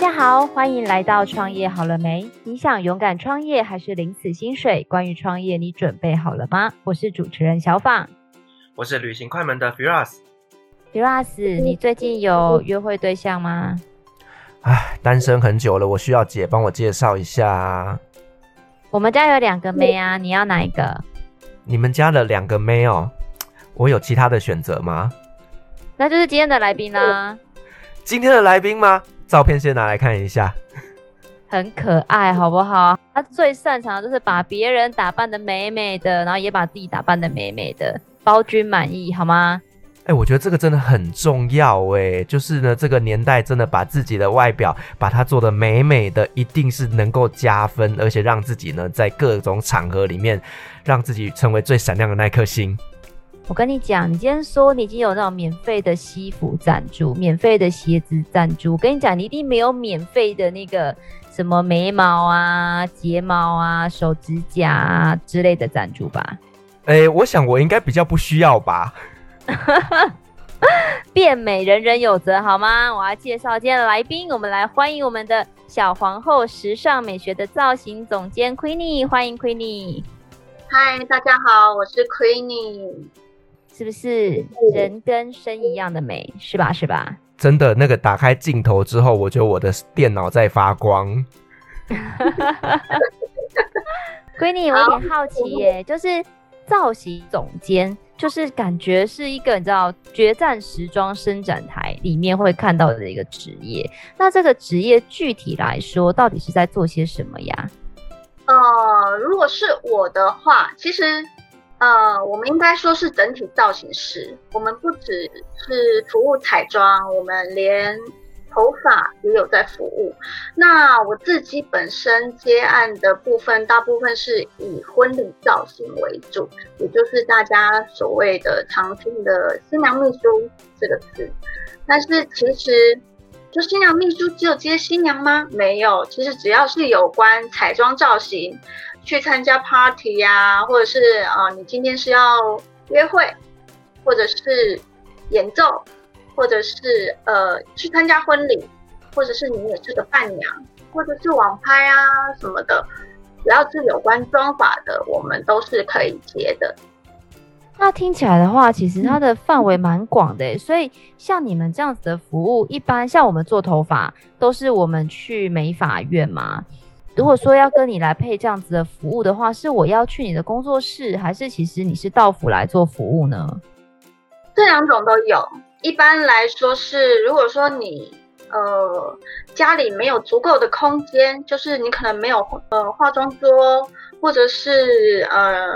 大家好，欢迎来到创业好了没？你想勇敢创业还是领死薪水？关于创业，你准备好了吗？我是主持人小访，我是旅行快门的 Firas。Firas，你最近有约会对象吗？唉，单身很久了，我需要姐帮我介绍一下。我们家有两个妹啊，你要哪一个？你们家的两个妹哦，我有其他的选择吗？那就是今天的来宾啦。今天的来宾吗？照片先拿来看一下，很可爱，好不好？他最擅长的就是把别人打扮的美美的，然后也把自己打扮的美美的，包君满意，好吗？哎、欸，我觉得这个真的很重要，哎，就是呢，这个年代真的把自己的外表把它做的美美的，一定是能够加分，而且让自己呢在各种场合里面，让自己成为最闪亮的那颗星。我跟你讲，你今天说你已经有那种免费的西服赞助、免费的鞋子赞助，我跟你讲，你一定没有免费的那个什么眉毛啊、睫毛啊、手指甲啊之类的赞助吧？哎、欸，我想我应该比较不需要吧。变美人人有责，好吗？我要介绍今天的来宾，我们来欢迎我们的小皇后时尚美学的造型总监 Queenie，欢迎 Queenie。嗨，大家好，我是 Queenie。是不是人跟生一样的美？是吧？是吧？真的，那个打开镜头之后，我觉得我的电脑在发光。闺女，我有点好奇耶，就是造型总监，就是感觉是一个你知道决战时装伸展台里面会看到的一个职业。那这个职业具体来说，到底是在做些什么呀？呃，如果是我的话，其实。呃，我们应该说是整体造型师。我们不只是服务彩妆，我们连头发也有在服务。那我自己本身接案的部分，大部分是以婚礼造型为主，也就是大家所谓的常听的新娘秘书这个词。但是其实，就新娘秘书只有接新娘吗？没有，其实只要是有关彩妆造型。去参加 party 呀、或者是啊、你今天是要约会，或者是演奏，或者是呃去参加婚礼，或者是你也是个伴娘，或者是网拍啊什么的，只要是有关妆法的，我们都是可以接的。那听起来的话，其实它的范围蛮广的，所以像你们这样子的服务，一般像我们做头发，都是我们去美发院嘛。如果说要跟你来配这样子的服务的话，是我要去你的工作室，还是其实你是到府来做服务呢？这两种都有。一般来说是，如果说你呃家里没有足够的空间，就是你可能没有呃化妆桌，或者是呃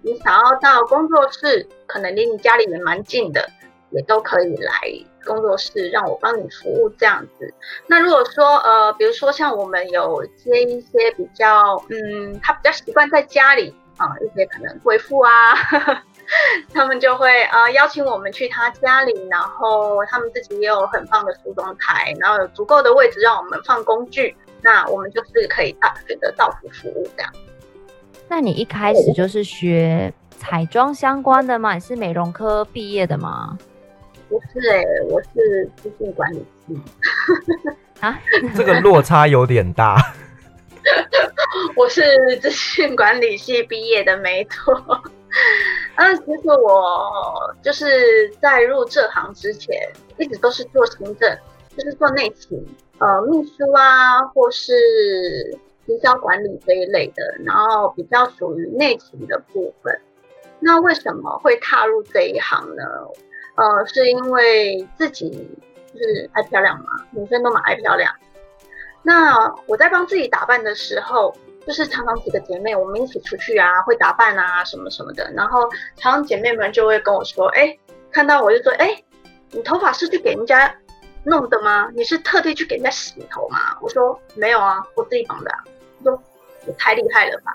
你想要到工作室，可能离你家里也蛮近的，也都可以来。工作室让我帮你服务这样子。那如果说呃，比如说像我们有接一些比较嗯，他比较习惯在家里啊、一些可能贵妇啊，他们就会呃邀请我们去他家里，然后他们自己也有很棒的梳妆台，然后有足够的位置让我们放工具，那我们就是可以啊选择到府服务这样。那你一开始就是学彩妆相关的吗？你是美容科毕业的吗？不是哎、欸，我是资讯管理系啊，这个落差有点大。我是资讯管理系毕业的，没错。嗯，其实我就是在入这行之前，一直都是做行政，就是做内勤，呃，秘书啊，或是营销管理这一类的，然后比较属于内勤的部分。那为什么会踏入这一行呢？呃，是因为自己就是爱漂亮嘛，女生都蛮爱漂亮。那我在帮自己打扮的时候，就是常常几个姐妹我们一起出去啊，会打扮啊什么什么的。然后常常姐妹们就会跟我说：“哎，看到我就说，哎，你头发是去给人家弄的吗？你是特地去给人家洗头吗？”我说：“没有啊，我自己绑的啊。”说：“也太厉害了吧！”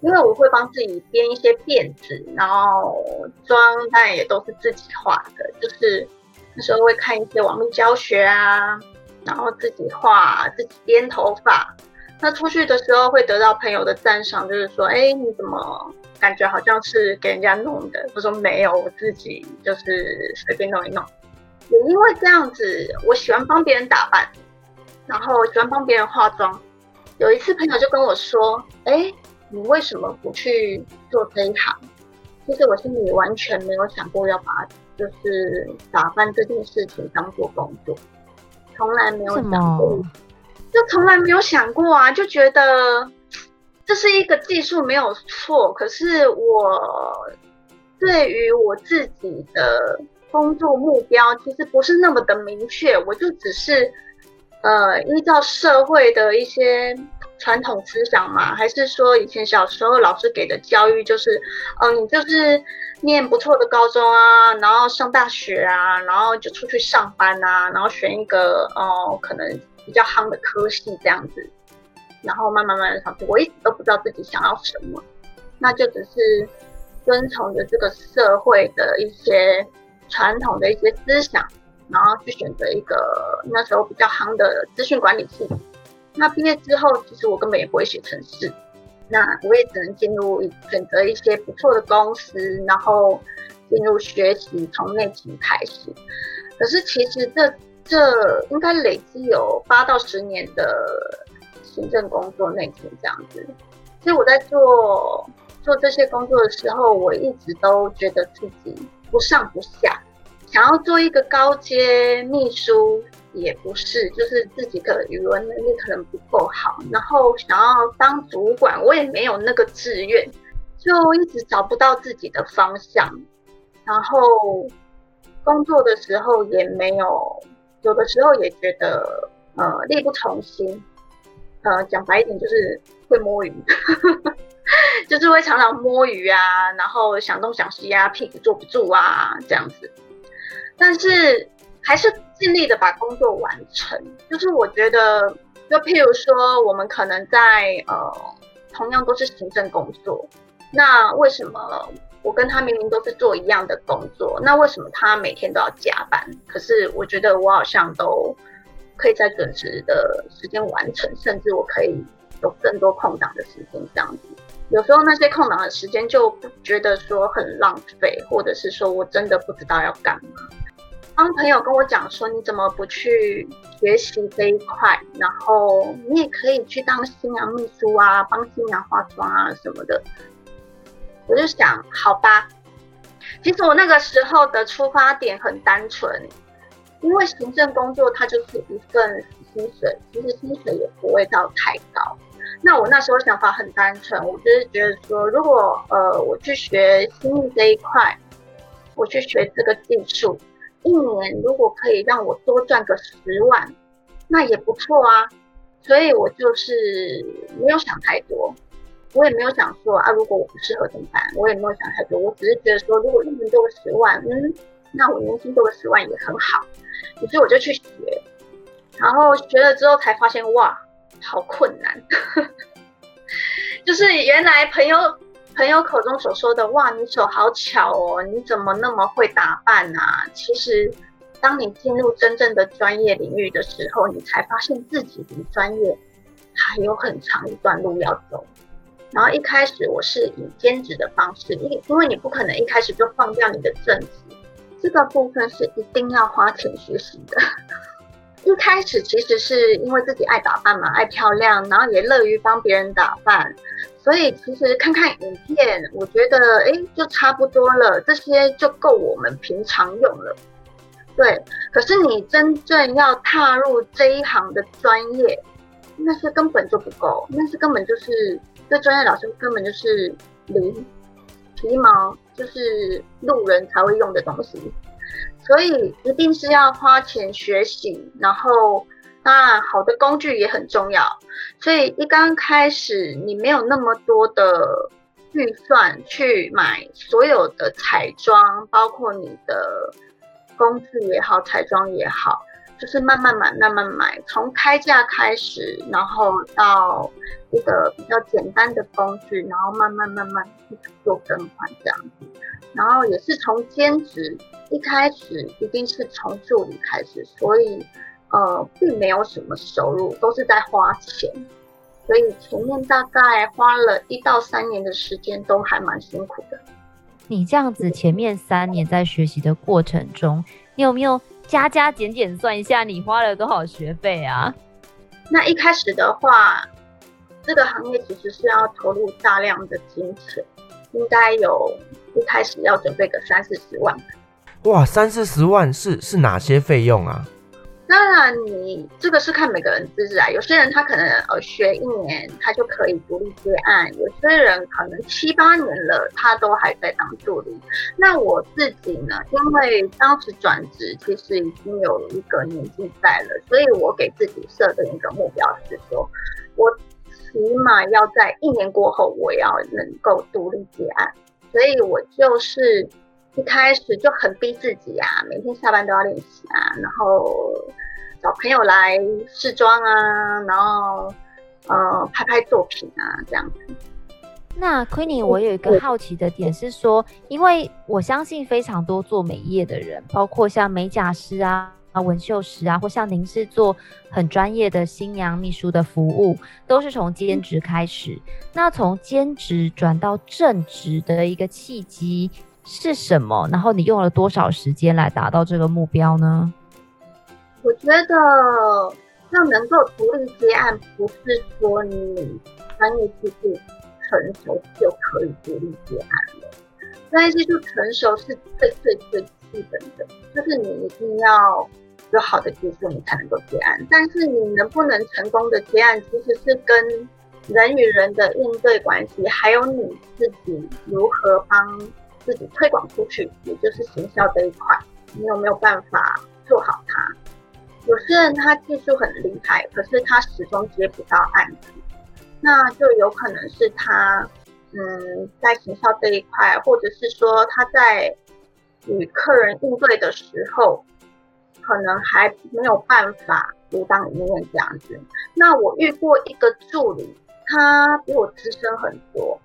因为我会帮自己编一些辫子，然后妆当然也都是自己画的，就是那时候会看一些网络教学啊，然后自己画，自己编头发。那出去的时候会得到朋友的赞赏，就是说，哎，你怎么感觉好像是给人家弄的？我说没有，我自己就是随便弄一弄。也因为这样子，我喜欢帮别人打扮。然后喜欢帮别人化妆。有一次朋友就跟我说：“哎，你为什么不去做这一行？”其实我心里完全没有想过要把就是打扮这件事情当做工作，从来没有想过，就从来没有想过啊，就觉得这是一个技术没有错，可是我对于我自己的工作目标其实不是那么的明确，我就只是。呃，依照社会的一些传统思想嘛，还是说以前小时候老师给的教育就是，嗯、你就是念不错的高中啊，然后上大学啊，然后就出去上班啊，然后选一个哦、可能比较夯的科系这样子，然后慢慢慢慢上去。我一直都不知道自己想要什么，那就只是遵从着这个社会的一些传统的一些思想。然后去选择一个那时候比较夯的资讯管理系统。那毕业之后，其实我根本也不会写程式，那我也只能进入选择一些不错的公司，然后进入学习，从内勤开始。可是其实这这应该累积有八到十年的行政工作内勤这样子。其实我在做做这些工作的时候，我一直都觉得自己不上不下。想要做一个高阶秘书也不是，就是自己的语文能力可能不够好，然后想要当主管，我也没有那个志愿，就一直找不到自己的方向。然后工作的时候也没有，有的时候也觉得呃力不从心，呃讲白一点就是会摸鱼，就是会常常摸鱼啊，然后想东想西啊，屁股坐不住啊这样子。但是还是尽力的把工作完成。就是我觉得，就譬如说，我们可能在呃，同样都是行政工作，那为什么我跟他明明都是做一样的工作，那为什么他每天都要加班？可是我觉得我好像都可以在准时的时间完成，甚至我可以有更多空档的时间这样子。有时候那些空档的时间就不觉得说很浪费，或者是说我真的不知道要干嘛。当朋友跟我讲说，你怎么不去学习这一块？然后你也可以去当新娘秘书啊，帮新娘化妆啊什么的。我就想，好吧。其实我那个时候的出发点很单纯，因为行政工作它就是一份薪水，其实薪水也不会到太高。那我那时候想法很单纯，我就是觉得说，如果呃我去学新秘这一块，我去学这个技术。一年如果可以让我多赚个十万，那也不错啊。所以我就是没有想太多，我也没有想说啊，如果我不适合怎么办？我也没有想太多，我只是觉得说，如果一年多个十万，嗯，那我年薪多个十万也很好。于是我就去学，然后学了之后才发现，哇，好困难，就是原来朋友。朋友口中所说的“哇，你手好巧哦，你怎么那么会打扮啊？”其实，当你进入真正的专业领域的时候，你才发现自己离专业还有很长一段路要走。然后一开始我是以兼职的方式，因因为你不可能一开始就放掉你的正职，这个部分是一定要花钱学习的。一开始其实是因为自己爱打扮嘛，爱漂亮，然后也乐于帮别人打扮。所以其实看看影片，我觉得哎，就差不多了，这些就够我们平常用了。对，可是你真正要踏入这一行的专业，那是根本就不够，那是根本就是这专业老师根本就是零皮毛，就是路人才会用的东西。所以一定是要花钱学习，然后。那，好的工具也很重要。所以一刚开始，你没有那么多的预算去买所有的彩妆，包括你的工具也好，彩妆也好，就是慢慢买，慢慢买，从开价开始，然后到一个比较简单的工具，然后慢慢慢慢去做更换这样子。然后也是从兼职，一开始一定是从助理开始，所以。呃，并没有什么收入，都是在花钱，所以前面大概花了一到三年的时间，都还蛮辛苦的。你这样子前面三年在学习的过程中，你有没有加加减减算一下，你花了多少学费啊？那一开始的话，这个行业其实是要投入大量的金钱，应该有一开始要准备个三四十万。哇，三四十万是是哪些费用啊？当然，你这个是看每个人资质啊。有些人他可能呃学一年，他就可以独立接案；有些人可能七八年了，他都还在当助理。那我自己呢，因为当时转职其实已经有一个年纪在了，所以我给自己设定一个目标是说，我起码要在一年过后，我要能够独立接案。所以我就是。一开始就很逼自己啊，每天下班都要练习啊，然后找朋友来试妆啊，然后呃拍拍作品啊，这样子。那 Queenie，我有一个好奇的点是说，因为我相信非常多做美业的人，包括像美甲师啊、啊纹绣师啊，或像您是做很专业的新娘秘书的服务，都是从兼职开始。那从兼职转到正职的一个契机是什么？然后你用了多少时间来达到这个目标呢？我觉得要能够独立接案，不是说你专业技术成熟就可以独立接案了。专业技术成熟是最最最基本的，就是你一定要有好的技术，你才能够接案。但是你能不能成功的接案，其实是跟人与人的应对关系，还有你自己如何帮。自己推广出去，也就是行销这一块，你有没有办法做好它？有些人他技术很厉害，可是他始终接不到案子，那就有可能是他，嗯，在行销这一块，或者是说他在与客人应对的时候，可能还没有办法独当一面这样子。那我遇过一个助理，他比我资深很多。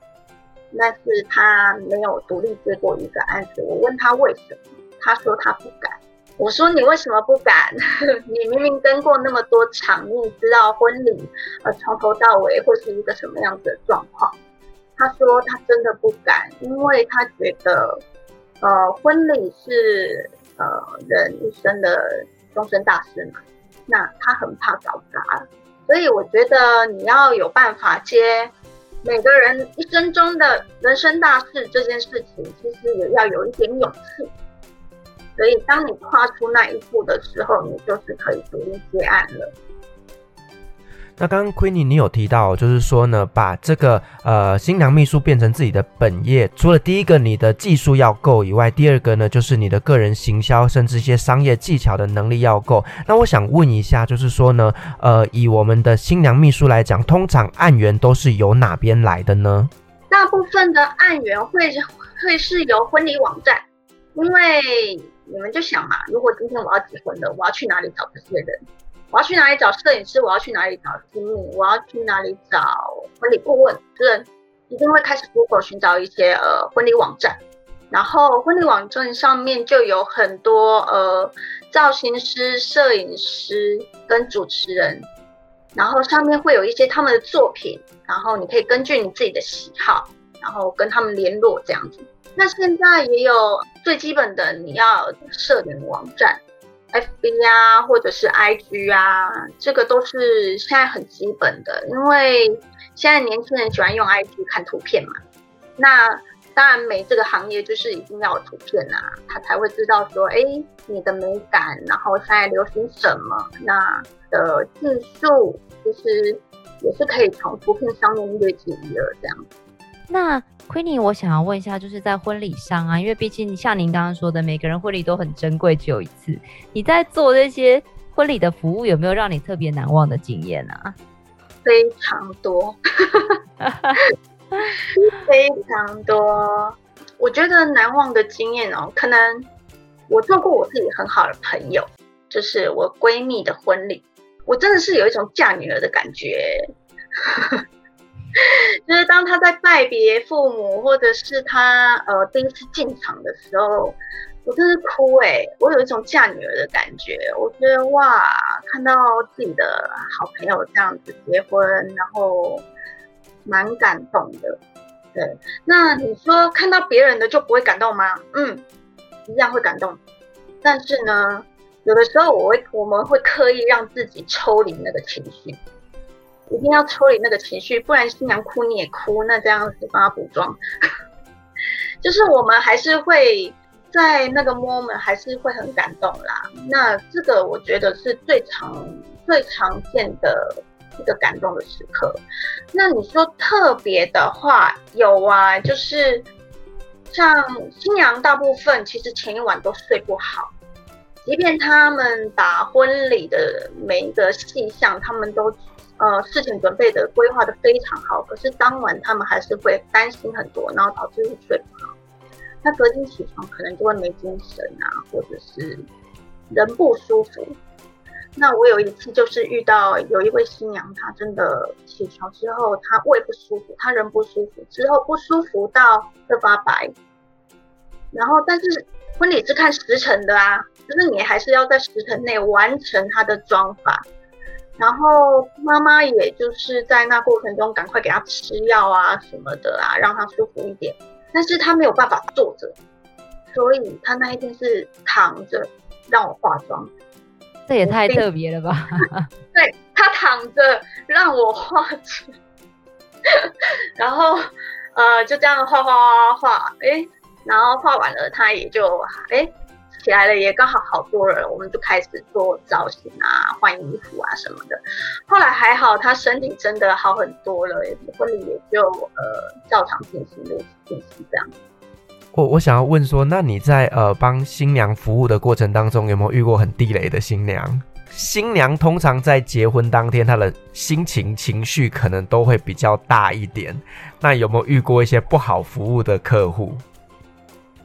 但是他没有独立接过一个案子，我问他为什么，他说他不敢。我说你为什么不敢？你明明跟过那么多场，你知道婚礼呃从头到尾会是一个什么样子的状况。他说他真的不敢，因为他觉得呃婚礼是呃人一生的终身大事嘛，那他很怕搞砸。所以我觉得你要有办法接。每个人一生中的人生大事这件事情，其实也要有一点勇气。所以，当你跨出那一步的时候，你就是可以独立接案了。那刚刚 Queenie 你有提到，就是说呢，把这个呃新娘秘书变成自己的本业，除了第一个你的技术要够以外，第二个呢就是你的个人行销，甚至一些商业技巧的能力要够。那我想问一下，就是说呢，呃，以我们的新娘秘书来讲，通常案源都是由哪边来的呢？大部分的案源会会是由婚礼网站，因为你们就想嘛，如果今天我要结婚了，我要去哪里找这些人？我要去哪里找摄影师？我要去哪里找经理？我要去哪里找婚礼顾问？就是一定会开始 Google 寻找一些呃婚礼网站，然后婚礼网站上面就有很多呃造型师、摄影师跟主持人，然后上面会有一些他们的作品，然后你可以根据你自己的喜好，然后跟他们联络这样子。那现在也有最基本的，你要摄影网站。FB 啊，或者是 IG 啊，这个都是现在很基本的，因为现在年轻人喜欢用 IG 看图片嘛。那当然，美这个行业就是一定要有图片啊，他才会知道说，哎，你的美感，然后现在流行什么，那的技术其实也是可以从图片上面略知一二这样。那 Queenie，我想要问一下，就是在婚礼上啊，因为毕竟像您刚刚说的，每个人婚礼都很珍贵，只有一次。你在做这些婚礼的服务，有没有让你特别难忘的经验啊？非常多，非常多。我觉得难忘的经验哦，可能我做过我自己很好的朋友，就是我闺蜜的婚礼，我真的是有一种嫁女儿的感觉。就是当他在拜别父母，或者是他呃第一次进场的时候，我真是哭哎、我有一种嫁女儿的感觉，我觉得哇，看到自己的好朋友这样子结婚，然后蛮感动的。对，那你说看到别人的就不会感动吗？嗯，一样会感动。但是呢，有的时候我会我们会刻意让自己抽离那个情绪。一定要抽离那个情绪，不然新娘哭你也哭，那这样子帮她补妆，就是我们还是会在那个 moment 还是会很感动啦。那这个我觉得是最常最常见的一个感动的时刻。那你说特别的话，有啊，就是像新娘大部分其实前一晚都睡不好，即便他们把婚礼的每一个细项，他们都。呃，事情准备的规划的非常好，可是当晚他们还是会担心很多，然后导致睡不好。那隔天起床可能就会没精神啊，或者是人不舒服。那我有一次就是遇到有一位新娘，她真的起床之后，她胃不舒服，她人不舒服，之后不舒服到会发白。然后，但是婚礼是看时辰的啊，就是你还是要在时辰内完成她的妆发。然后妈妈也就是在那过程中赶快给他吃药啊什么的啊，让他舒服一点。但是他没有办法坐着，所以他那一天是躺着让我化妆。这也太特别了吧？对，他躺着让我化妆，然后呃就这样画画画画，哎，然后画完了他也就哎。起来了也刚好好多人，我们就开始做造型啊、换衣服啊什么的。后来还好，他身体真的好很多了，婚礼也就呃照常进行的进行这样。我我想要问说，那你在呃帮新娘服务的过程当中，有没有遇过很地雷的新娘？新娘通常在结婚当天，她的心情情绪可能都会比较大一点。那有没有遇过一些不好服务的客户？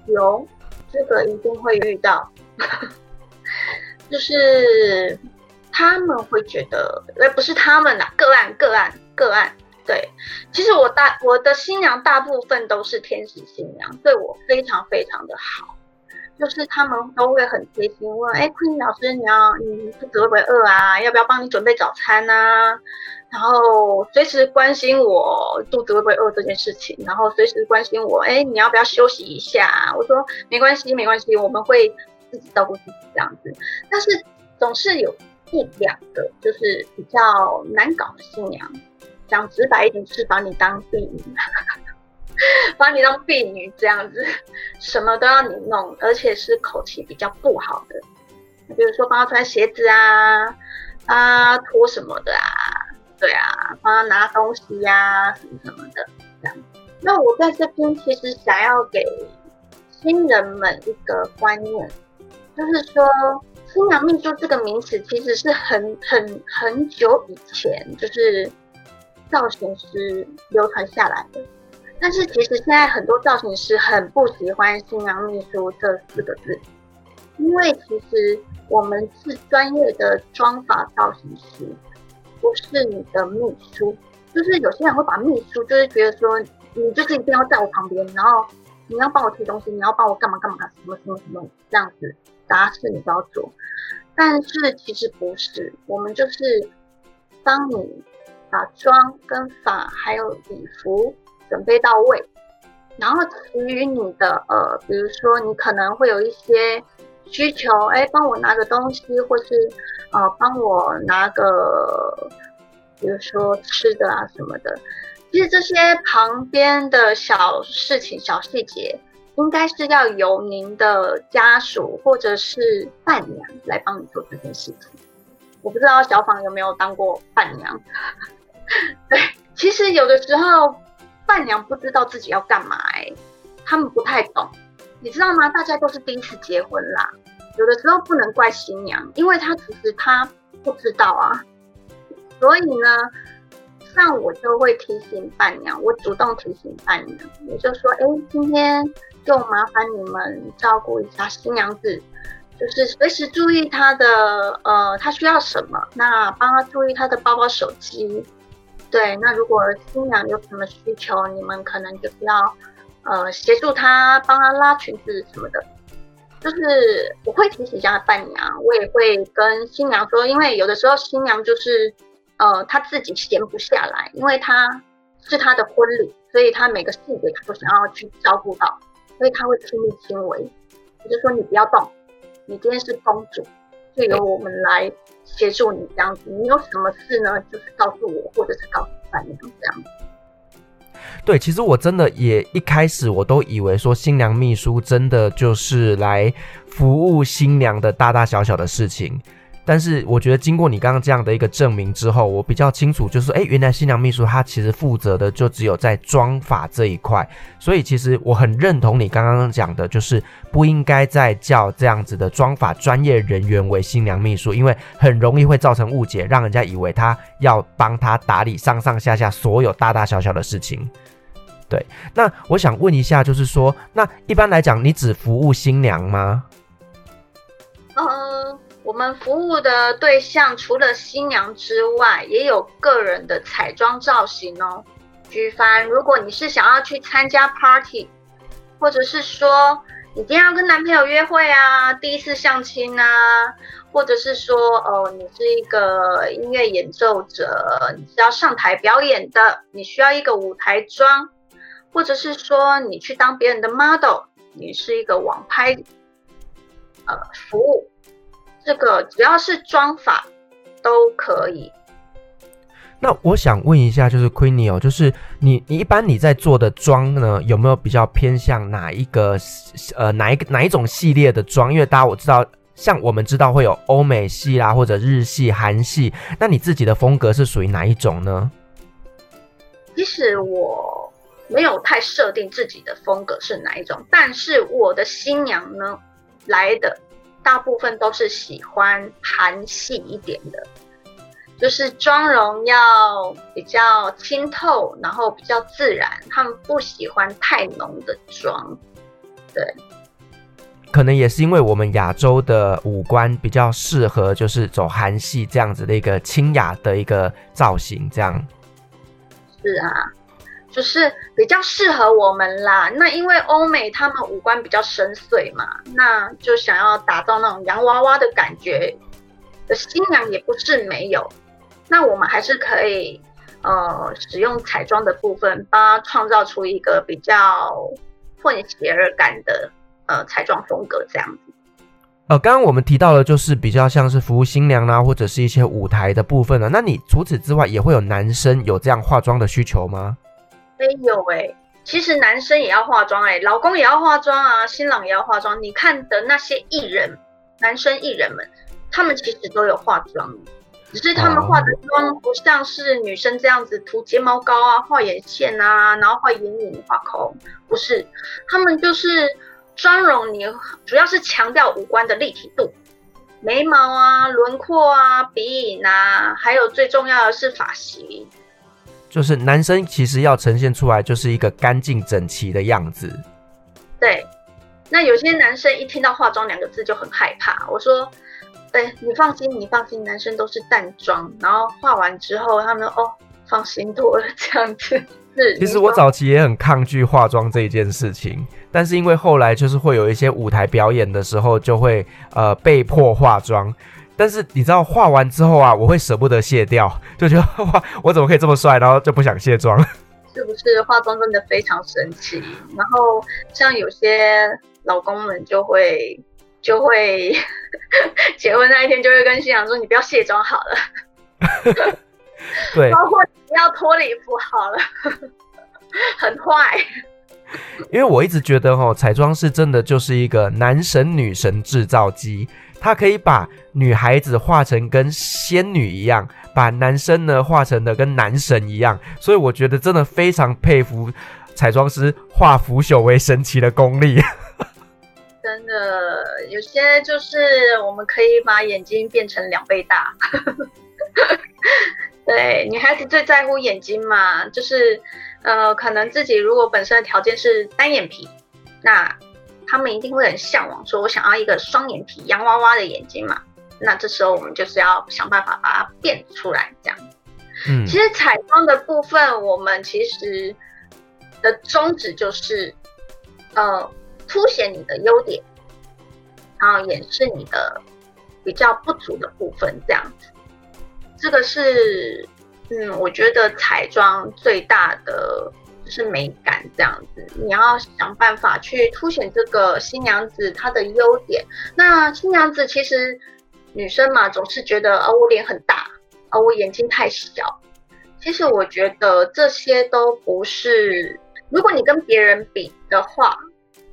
有。这个一定会遇到，就是他们会觉得，哎，不是他们啦，个案个案个案，对，其实我大我的新娘大部分都是天使新娘，对我非常非常的好，就是他们都会很贴心问，哎昆宁老师，你要你肚子会不会饿啊？要不要帮你准备早餐啊？然后随时关心我肚子会不会饿这件事情，然后随时关心我，哎，你要不要休息一下？我说没关系，没关系，我们会自己照顾自己这样子。但是总是有一两个就是比较难搞的新娘，讲直白一点，就是把你当婢女，把你当婢女这样子，什么都要你弄，而且是口气比较不好的，比如说帮他穿鞋子啊，啊脱什么的啊。对啊，帮他拿东西呀、啊，什么什么的，这样。那我在这边其实想要给新人们一个观念，就是说新娘秘书这个名词其实是很很很久以前就是造型师流传下来的，但是其实现在很多造型师很不喜欢新娘秘书这四个字，因为其实我们是专业的妆发造型师。不是你的秘书，就是有些人会把秘书，就是觉得说你就是一定要在我旁边，然后你要帮我提东西，你要帮我干嘛干嘛，什么什么什么这样子，杂事你都要做。但是其实不是，我们就是帮你把妆跟发还有礼服准备到位，然后其余你的呃，比如说你可能会有一些。需求，哎，帮我拿个东西，或是，呃，帮我拿个，比如说吃的啊什么的。其实这些旁边的小事情、小细节，应该是要由您的家属或者是伴娘来帮你做这件事情。我不知道小访有没有当过伴娘？对，其实有的时候伴娘不知道自己要干嘛，哎，他们不太懂。你知道吗？大家都是第一次结婚啦，有的时候不能怪新娘，因为她其实她不知道啊。所以呢，像我就会提醒伴娘，我主动提醒伴娘，我就说：哎，今天就麻烦你们照顾一下新娘子，就是随时注意她的呃，她需要什么，那帮她注意她的包包、手机。对，那如果新娘有什么需求，你们可能就是要。呃，协助她，帮她拉裙子什么的，就是我会提醒一下伴娘，我也会跟新娘说，因为有的时候新娘就是，呃，她自己闲不下来，因为她是她的婚礼，所以她每个细节她都想要去照顾到，所以她会亲力亲为。我就说你不要动，你今天是公主，就由我们来协助你这样子。你有什么事呢？就是告诉我，或者是告诉伴娘这样子。对，其实我真的也一开始我都以为说新娘秘书真的就是来服务新娘的大大小小的事情。但是我觉得经过你刚刚这样的一个证明之后，我比较清楚，就是哎，原来新娘秘书她其实负责的就只有在妆发这一块。所以其实我很认同你刚刚讲的，就是不应该再叫这样子的妆发专业人员为新娘秘书，因为很容易会造成误解，让人家以为他要帮他打理上上下下所有大大小小的事情。对，那我想问一下，就是说，那一般来讲，你只服务新娘吗？我们服务的对象除了新娘之外，也有个人的彩妆造型哦。举凡如果你是想要去参加 party，或者是说你今天要跟男朋友约会啊，第一次相亲啊，或者是说哦，你是一个音乐演奏者，你是要上台表演的，你需要一个舞台妆。或者是说你去当别人的 model，你是一个网拍，呃，服务，这个只要是妆法都可以。那我想问一下，就是 Queenie 哦，就是你你一般你在做的妆呢，有没有比较偏向哪一个呃哪一个哪一种系列的妆？因为大家我知道，像我们知道会有欧美系啦，或者日系、韩系，那你自己的风格是属于哪一种呢？其实我。没有太设定自己的风格是哪一种，但是我的新娘呢，来的大部分都是喜欢韩系一点的，就是妆容要比较清透，然后比较自然，他们不喜欢太浓的妆。对，可能也是因为我们亚洲的五官比较适合，就是走韩系这样子的一个清雅的一个造型，这样。是啊。就是比较适合我们啦。那因为欧美他们五官比较深邃嘛，那就想要打造那种洋娃娃的感觉的新娘也不是没有。那我们还是可以呃使用彩妆的部分，帮他创造出一个比较混血儿感的呃彩妆风格这样子。呃，刚刚我们提到的就是比较像是服务新娘啦，或者是一些舞台的部分了。那你除此之外也会有男生有这样化妆的需求吗？没有哎、其实男生也要化妆哎、老公也要化妆啊，新郎也要化妆。你看的那些艺人，男生艺人们，他们其实都有化妆，只是他们化的妆不像是女生这样子涂睫毛膏啊、画眼线啊，然后画眼影、画口红，不是，他们就是妆容，你主要是强调五官的立体度，眉毛啊、轮廓啊、鼻影啊，还有最重要的是发型。就是男生其实要呈现出来就是一个干净整齐的样子。对，那有些男生一听到化妆两个字就很害怕。我说，对，你放心，你放心，男生都是淡妆，然后化完之后，他们哦，放心多了这样子。是，其实我早期也很抗拒化妆这一件事情，但是因为后来就是会有一些舞台表演的时候，就会呃被迫化妆。但是你知道画完之后啊，我会舍不得卸掉，就觉得哇，我怎么可以这么帅，然后就不想卸妆。是不是化妆真的非常神奇？然后像有些老公们就会就会 结婚那一天就会跟新娘说：“你不要卸妆好了。”对，包括你不要脱礼服好了，很坏。因为我一直觉得哦，彩妆是真的就是一个男神女神制造机。他可以把女孩子画成跟仙女一样，把男生呢画成的跟男神一样，所以我觉得真的非常佩服彩妆师化腐朽为神奇的功力。真的，有些就是我们可以把眼睛变成两倍大。对，女孩子最在乎眼睛嘛，就是呃，可能自己如果本身的条件是单眼皮，那。他们一定会很向往，说我想要一个双眼皮、洋娃娃的眼睛嘛。那这时候我们就是要想办法把它变出来，这样。嗯，其实彩妆的部分，我们其实的宗旨就是，呃，凸显你的优点，然后掩饰你的比较不足的部分，这样子。这个是，嗯，我觉得彩妆最大的。是美感这样子，你要想办法去凸显这个新娘子她的优点。那新娘子其实女生嘛，总是觉得啊，我脸很大，啊，我眼睛太小。其实我觉得这些都不是，如果你跟别人比的话，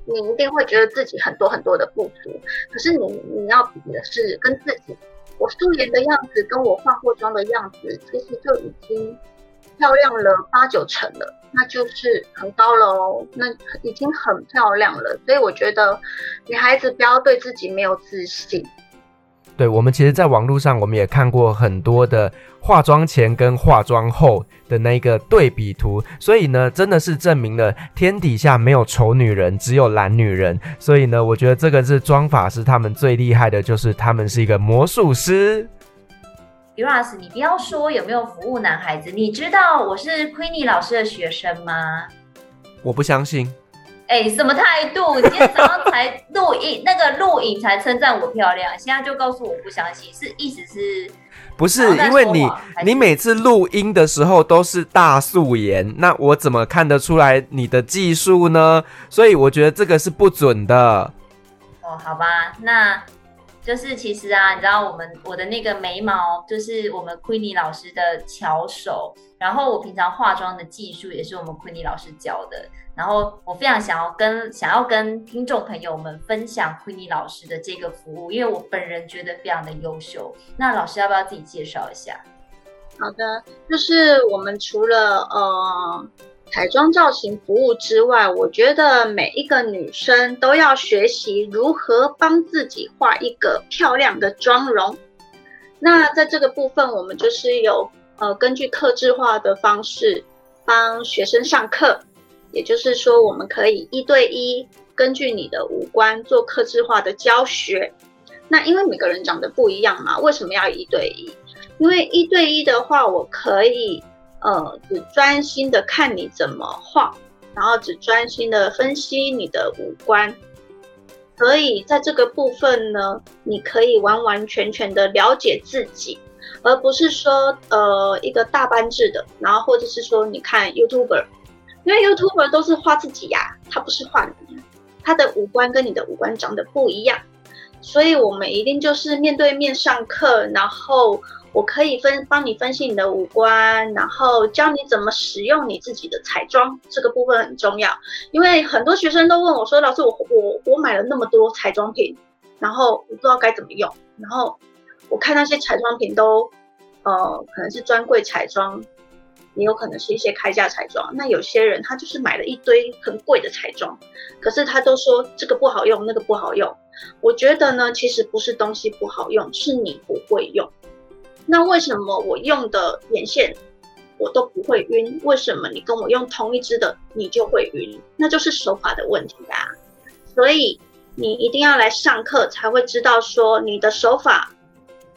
你一定会觉得自己很多很多的不足。可是你你要比的是跟自己，我素颜的样子跟我化过妆的样子，其实就已经漂亮了八九成了，那就是很高了哦，那已经很漂亮了。所以我觉得女孩子不要对自己没有自信。对，我们其实，在网络上，我们也看过很多的化妆前跟化妆后的那个对比图，所以呢，真的是证明了天底下没有丑女人，只有懒女人。所以呢，我觉得这个是妆法师他们最厉害的，就是他们是一个魔术师。你不要说有没有服务男孩子，你知道我是 Queenie 老师的学生吗？我不相信。哎、欸，什么态度？你今天早上才录音，那个录影才称赞我漂亮，现在就告诉我不相信，是意思是？不是，因为你你每次录音的时候都是大素颜，那我怎么看得出来你的技术呢？所以我觉得这个是不准的。哦，好吧，那。就是其实啊，你知道我们我的那个眉毛，就是我们 Queenie 老师的巧手。然后我平常化妆的技术也是我们 Queenie 老师教的。然后我非常想要跟想要跟听众朋友们分享 Queenie 老师的这个服务，因为我本人觉得非常的优秀。那老师要不要自己介绍一下？好的，就是我们除了呃。彩妆造型服务之外，我觉得每一个女生都要学习如何帮自己画一个漂亮的妆容。那在这个部分，我们就是有呃根据客制化的方式帮学生上课，也就是说，我们可以一对一根据你的五官做客制化的教学。那因为每个人长得不一样嘛，为什么要一对一？因为一对一的话，我可以。呃，只专心的看你怎么画，然后只专心的分析你的五官，所以在这个部分呢，你可以完完全全的了解自己，而不是说呃一个大班制的，然后或者是说你看 YouTuber，因为 YouTuber 都是画自己呀，他不是画你，他的五官跟你的五官长得不一样，所以我们一定就是面对面上课，然后。我可以分帮你分析你的五官，然后教你怎么使用你自己的彩妆，这个部分很重要。因为很多学生都问我说：“老师，我我我买了那么多彩妆品，然后我不知道该怎么用。然后我看那些彩妆品都，呃，可能是专柜彩妆，也有可能是一些开架彩妆。那有些人他就是买了一堆很贵的彩妆，可是他都说这个不好用，那个不好用。我觉得呢，其实不是东西不好用，是你不会用。”那为什么我用的眼线我都不会晕？为什么你跟我用同一支的你就会晕？那就是手法的问题啊！所以你一定要来上课才会知道说你的手法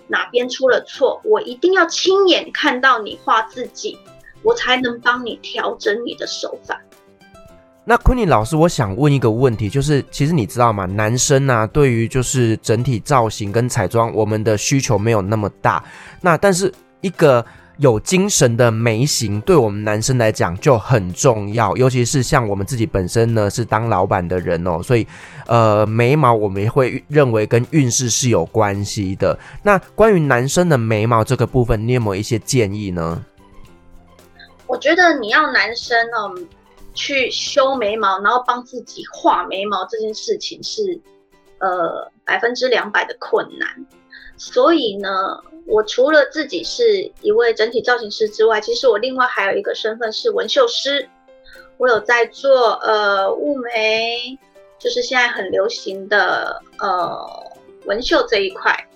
哪边出了错。我一定要亲眼看到你画自己，我才能帮你调整你的手法。那昆尼老师，我想问一个问题，就是其实你知道吗？男生啊，对于就是整体造型跟彩妆，我们的需求没有那么大。那但是一个有精神的眉形，对我们男生来讲就很重要。尤其是像我们自己本身呢，是当老板的人哦，所以呃，眉毛我们也会认为跟运势是有关系的。那关于男生的眉毛这个部分，你有没有一些建议呢？我觉得你要男生哦。去修眉毛，然后帮自己画眉毛这件事情是，呃，百分之两百的困难。所以呢，我除了自己是一位整体造型师之外，其实我另外还有一个身份是纹绣师。我有在做呃雾眉，就是现在很流行的呃纹绣这一块。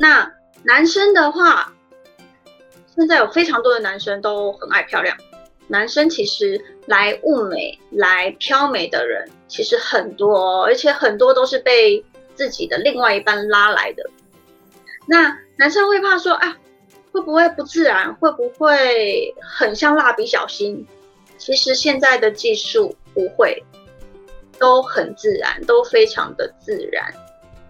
那男生的话，现在有非常多的男生都很爱漂亮。男生其实来物美、来飘美的人其实很多，而且很多都是被自己的另外一半拉来的。那男生会怕说啊，会不会不自然？会不会很像蜡笔小新？其实现在的技术不会，都很自然，都非常的自然。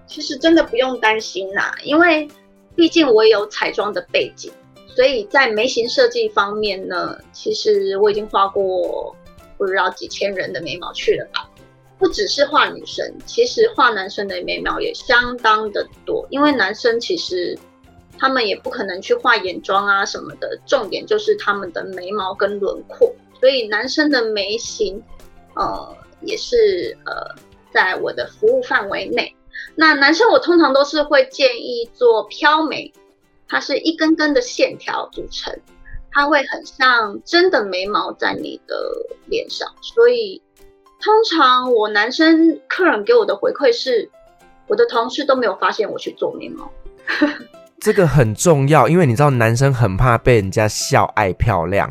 其实真的不用担心啦，因为毕竟我有彩妆的背景。所以在眉形设计方面呢，其实我已经画过不知道几千人的眉毛去了吧。不只是画女生，其实画男生的眉毛也相当的多，因为男生其实他们也不可能去画眼妆啊什么的，重点就是他们的眉毛跟轮廓，所以男生的眉形，呃，也是呃在我的服务范围内。那男生我通常都是会建议做飘眉，它是一根根的线条组成，它会很像真的眉毛在你的脸上，所以通常我男生客人给我的回馈是，我的同事都没有发现我去做眉毛。这个很重要，因为你知道男生很怕被人家笑爱漂亮。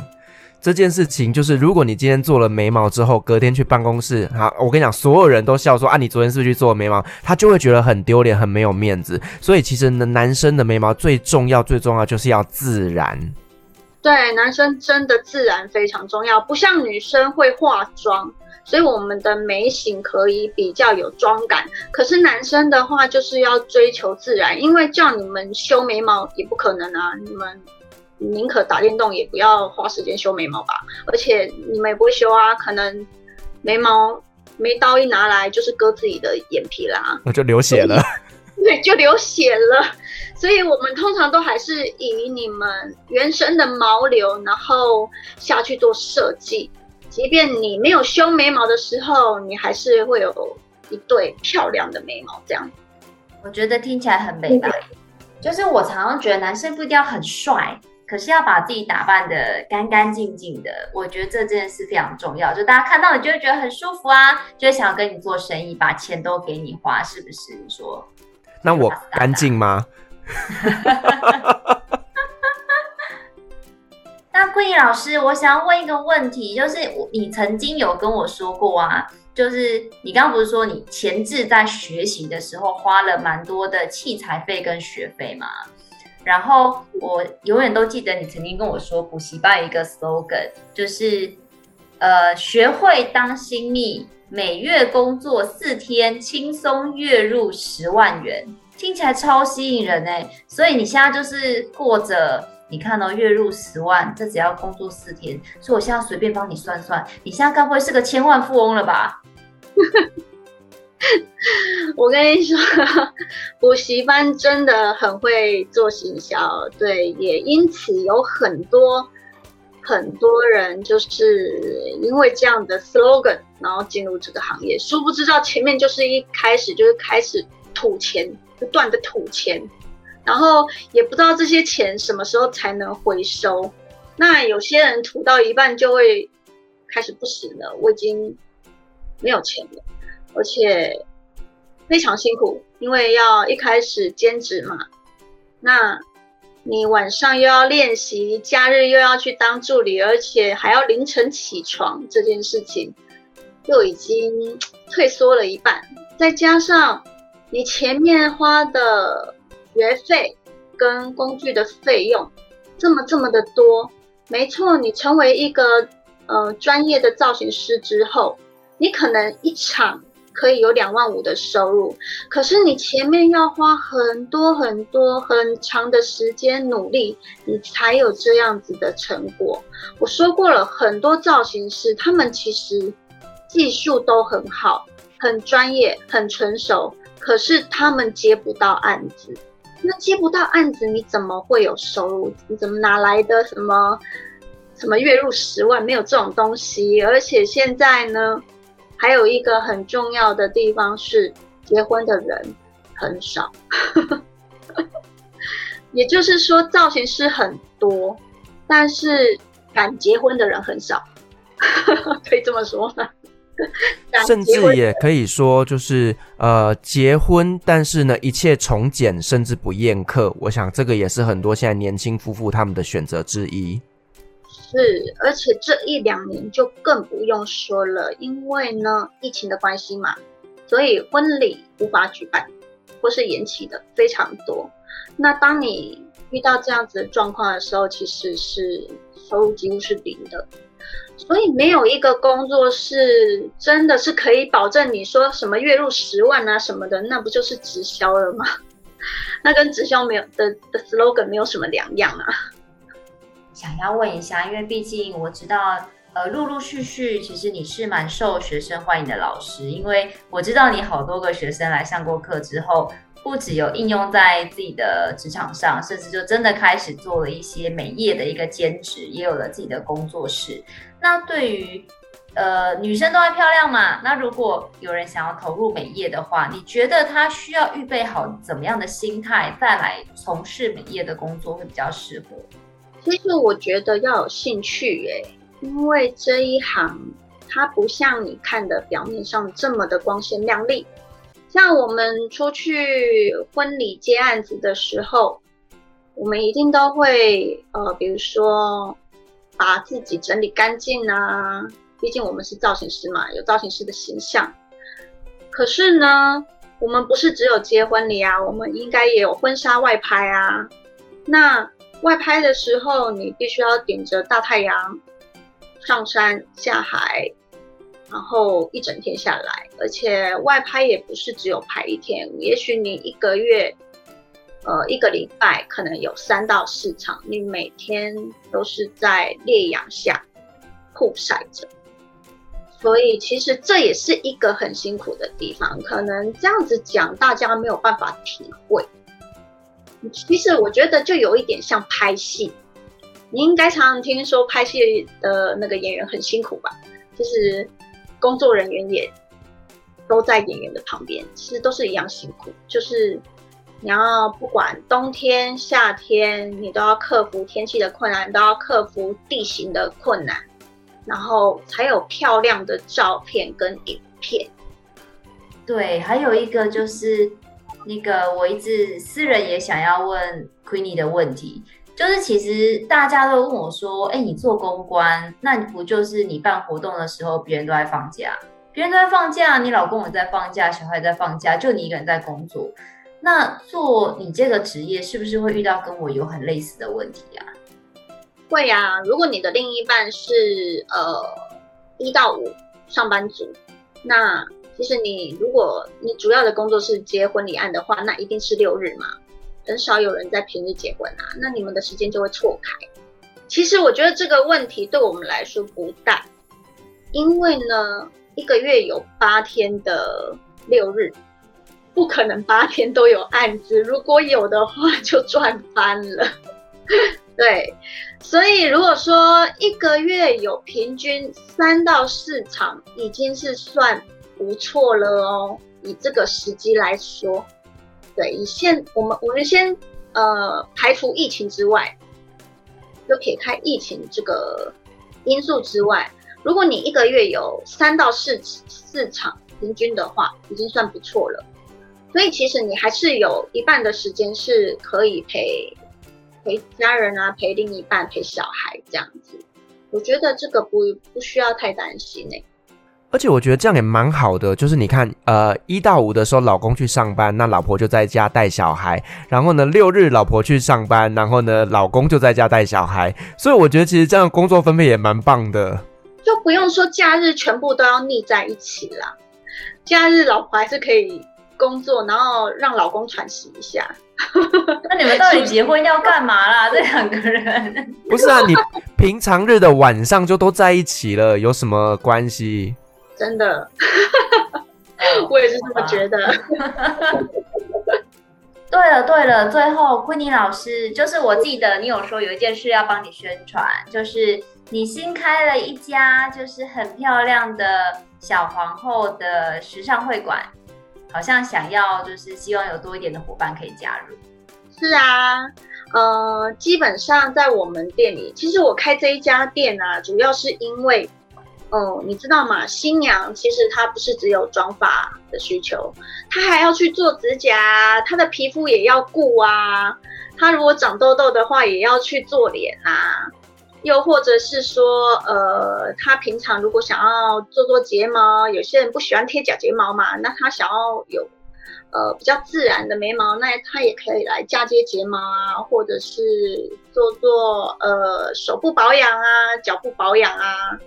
这件事情就是，如果你今天做了眉毛之后，隔天去办公室，好，我跟你讲，所有人都笑说啊，你昨天是不是去做了眉毛？他就会觉得很丢脸，很没有面子。所以其实呢，男生的眉毛最重要，最重要就是要自然。对，男生真的自然非常重要，不像女生会化妆，所以我们的眉形可以比较有妆感。可是男生的话，就是要追求自然，因为叫你们修眉毛也不可能啊，你们。宁可打电动也不要花时间修眉毛吧，而且你们也不会修啊，可能眉毛眉刀一拿来就是割自己的眼皮啦，那就流血了。对，就流血了。所以我们通常都还是以你们原生的毛流，然后下去做设计。即便你没有修眉毛的时候，你还是会有一对漂亮的眉毛。这样，我觉得听起来很美吧？就是我常常觉得男生不一定要很帅。可是要把自己打扮的干干净净的，我觉得这件事非常重要。就大家看到你就会觉得很舒服啊，就会想要跟你做生意，把钱都给你花，是不是？你说？那我干净吗？那桂英老师，我想要问一个问题，就是你曾经有跟我说过啊，就是你刚刚不是说你前置在学习的时候花了蛮多的器材费跟学费吗？然后我永远都记得你曾经跟我说，补习班一个 slogan，就是，呃，学会当新密，每月工作四天，轻松月入十万元，听起来超吸引人哎。所以你现在就是过着，你看、哦、月入十万，这只要工作四天，所以我现在随便帮你算算，你现在该不会是个千万富翁了吧？我跟你说，补习班真的很会做行销，对，也因此有很多很多人就是因为这样的 slogan，然后进入这个行业，殊不知道前面就是一开始就是开始吐钱，不断的吐钱，然后也不知道这些钱什么时候才能回收。那有些人吐到一半就会开始不行了，我已经没有钱了。而且非常辛苦，因为要一开始兼职嘛，那你晚上又要练习，假日又要去当助理，而且还要凌晨起床，这件事情就已经退缩了一半。再加上你前面花的学费跟工具的费用这么这么的多，没错，你成为一个呃专业的造型师之后，你可能一场。可以有两万五的收入，可是你前面要花很多很多很长的时间努力，你才有这样子的成果。我说过了，很多造型师他们其实技术都很好，很专业，很成熟，可是他们接不到案子。那接不到案子，你怎么会有收入？你怎么哪来的什么什么月入十万？没有这种东西。而且现在呢？还有一个很重要的地方是，结婚的人很少，也就是说，造型师很多，但是敢结婚的人很少，可以这么说吗？甚至也可以说，就是呃，结婚，但是呢，一切从简，甚至不宴客。我想这个也是很多现在年轻夫妇他们的选择之一。是，而且这一两年就更不用说了，因为呢，疫情的关系嘛，所以婚礼无法举办，或是延期的非常多。那当你遇到这样子的状况的时候，其实是收入几乎是零的。所以没有一个工作是真的是可以保证你说什么月入十万啊什么的，那不就是直销了吗？那跟直销没有的的 slogan 没有什么两样啊。想要问一下，因为毕竟我知道，呃，陆陆续续，其实你是蛮受学生欢迎的老师，因为我知道你好多个学生来上过课之后，不只有应用在自己的职场上，甚至就真的开始做了一些美业的一个兼职，也有了自己的工作室。那对于呃女生都爱漂亮嘛，那如果有人想要投入美业的话，你觉得他需要预备好怎么样的心态再来从事美业的工作会比较适合？其实我觉得要有兴趣耶。因为这一行，它不像你看的表面上这么的光鲜亮丽。像我们出去婚礼接案子的时候，我们一定都会呃，比如说把自己整理干净啊。毕竟我们是造型师嘛，有造型师的形象。可是呢，我们不是只有接婚礼啊，我们应该也有婚纱外拍啊。那外拍的时候，你必须要顶着大太阳。上山下海，然后一整天下来，而且外拍也不是只有拍一天，也许你一个月，呃，一个礼拜可能有三到四场，你每天都是在烈阳下曝晒着，所以其实这也是一个很辛苦的地方，可能这样子讲大家没有办法体会。其实我觉得就有一点像拍戏。你应该常常听说拍戏的那个演员很辛苦吧？其实工作人员也都在演员的旁边，其实都是一样辛苦。就是你要不管冬天夏天，你都要克服天气的困难，都要克服地形的困难，然后才有漂亮的照片跟影片。对，还有一个就是那个我一直私人也想要问 Queenie 的问题。就是其实大家都问我说：“哎，你做公关，那你不就是你办活动的时候，别人都在放假，别人都在放假，你老公也在放假，小孩在放假，就你一个人在工作。那做你这个职业，是不是会遇到跟我有很类似的问题啊？”会啊，如果你的另一半是呃一到五上班族，那其实你如果你主要的工作是接婚礼案的话，那一定是六日嘛。很少有人在平日结婚啊，那你们的时间就会错开。其实我觉得这个问题对我们来说不大，因为呢，一个月有八天的六日，不可能八天都有案子。如果有的话，就赚翻了。对，所以如果说一个月有平均三到四场，已经是算不错了哦。以这个时机来说。对，以现我们我们先呃排除疫情之外，就撇开疫情这个因素之外，如果你一个月有三到四四场平均的话，已经算不错了。所以其实你还是有一半的时间是可以陪陪家人啊，陪另一半，陪小孩这样子。我觉得这个不不需要太担心呢。而且我觉得这样也蛮好的，就是你看，呃，一到五的时候老公去上班，那老婆就在家带小孩，然后呢，六日老婆去上班，然后呢，老公就在家带小孩，所以我觉得其实这样工作分配也蛮棒的，就不用说假日全部都要腻在一起啦，假日老婆还是可以工作，然后让老公喘息一下。那你们到底结婚要干嘛啦？这两个人？不是啊，你平常日的晚上就都在一起了，有什么关系？真的，我也是这么觉得。对了对了，最后昆妮老师，就是我记得你有说有一件事要帮你宣传，就是你新开了一家就是很漂亮的小皇后的时尚会馆，好像想要就是希望有多一点的伙伴可以加入。是啊，呃，基本上在我们店里，其实我开这一家店啊，主要是因为。哦，你知道吗？新娘其实她不是只有妆发的需求，她还要去做指甲，她的皮肤也要顾啊。她如果长痘痘的话，也要去做脸啊。又或者是说，呃，她平常如果想要做做睫毛，有些人不喜欢贴假睫毛嘛，那她想要有呃比较自然的眉毛，那她也可以来嫁接睫毛啊，或者是做做呃手部保养啊，脚部保养啊。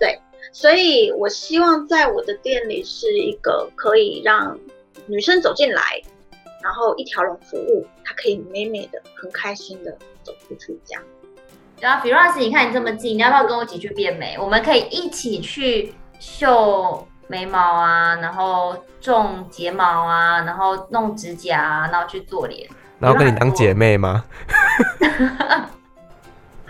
对，所以我希望在我的店里是一个可以让女生走进来，然后一条龙服务，她可以美美的、很开心的走出去这样。然后 Firas，你看你这么近，你要不要跟我一起去变美？我们可以一起去绣眉毛啊，然后种睫毛啊，然后弄指甲啊，然后去做脸。然后跟你当姐妹吗？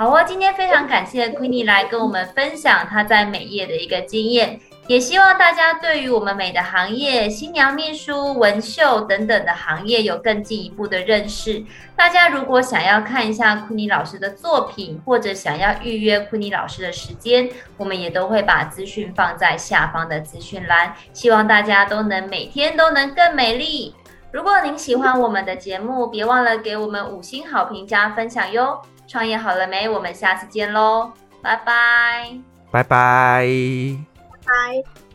好哦，今天非常感谢 Queenie 来跟我们分享她在美业的一个经验，也希望大家对于我们美的行业、新娘秘书、纹绣等等的行业有更进一步的认识。大家如果想要看一下 Queenie 老师的作品，或者想要预约 Queenie 老师的时间，我们也都会把资讯放在下方的资讯栏。希望大家都能每天都能更美丽。如果您喜欢我们的节目，别忘了给我们五星好评加分享哟。创业好了没？我们下次见喽，拜拜，拜拜，拜。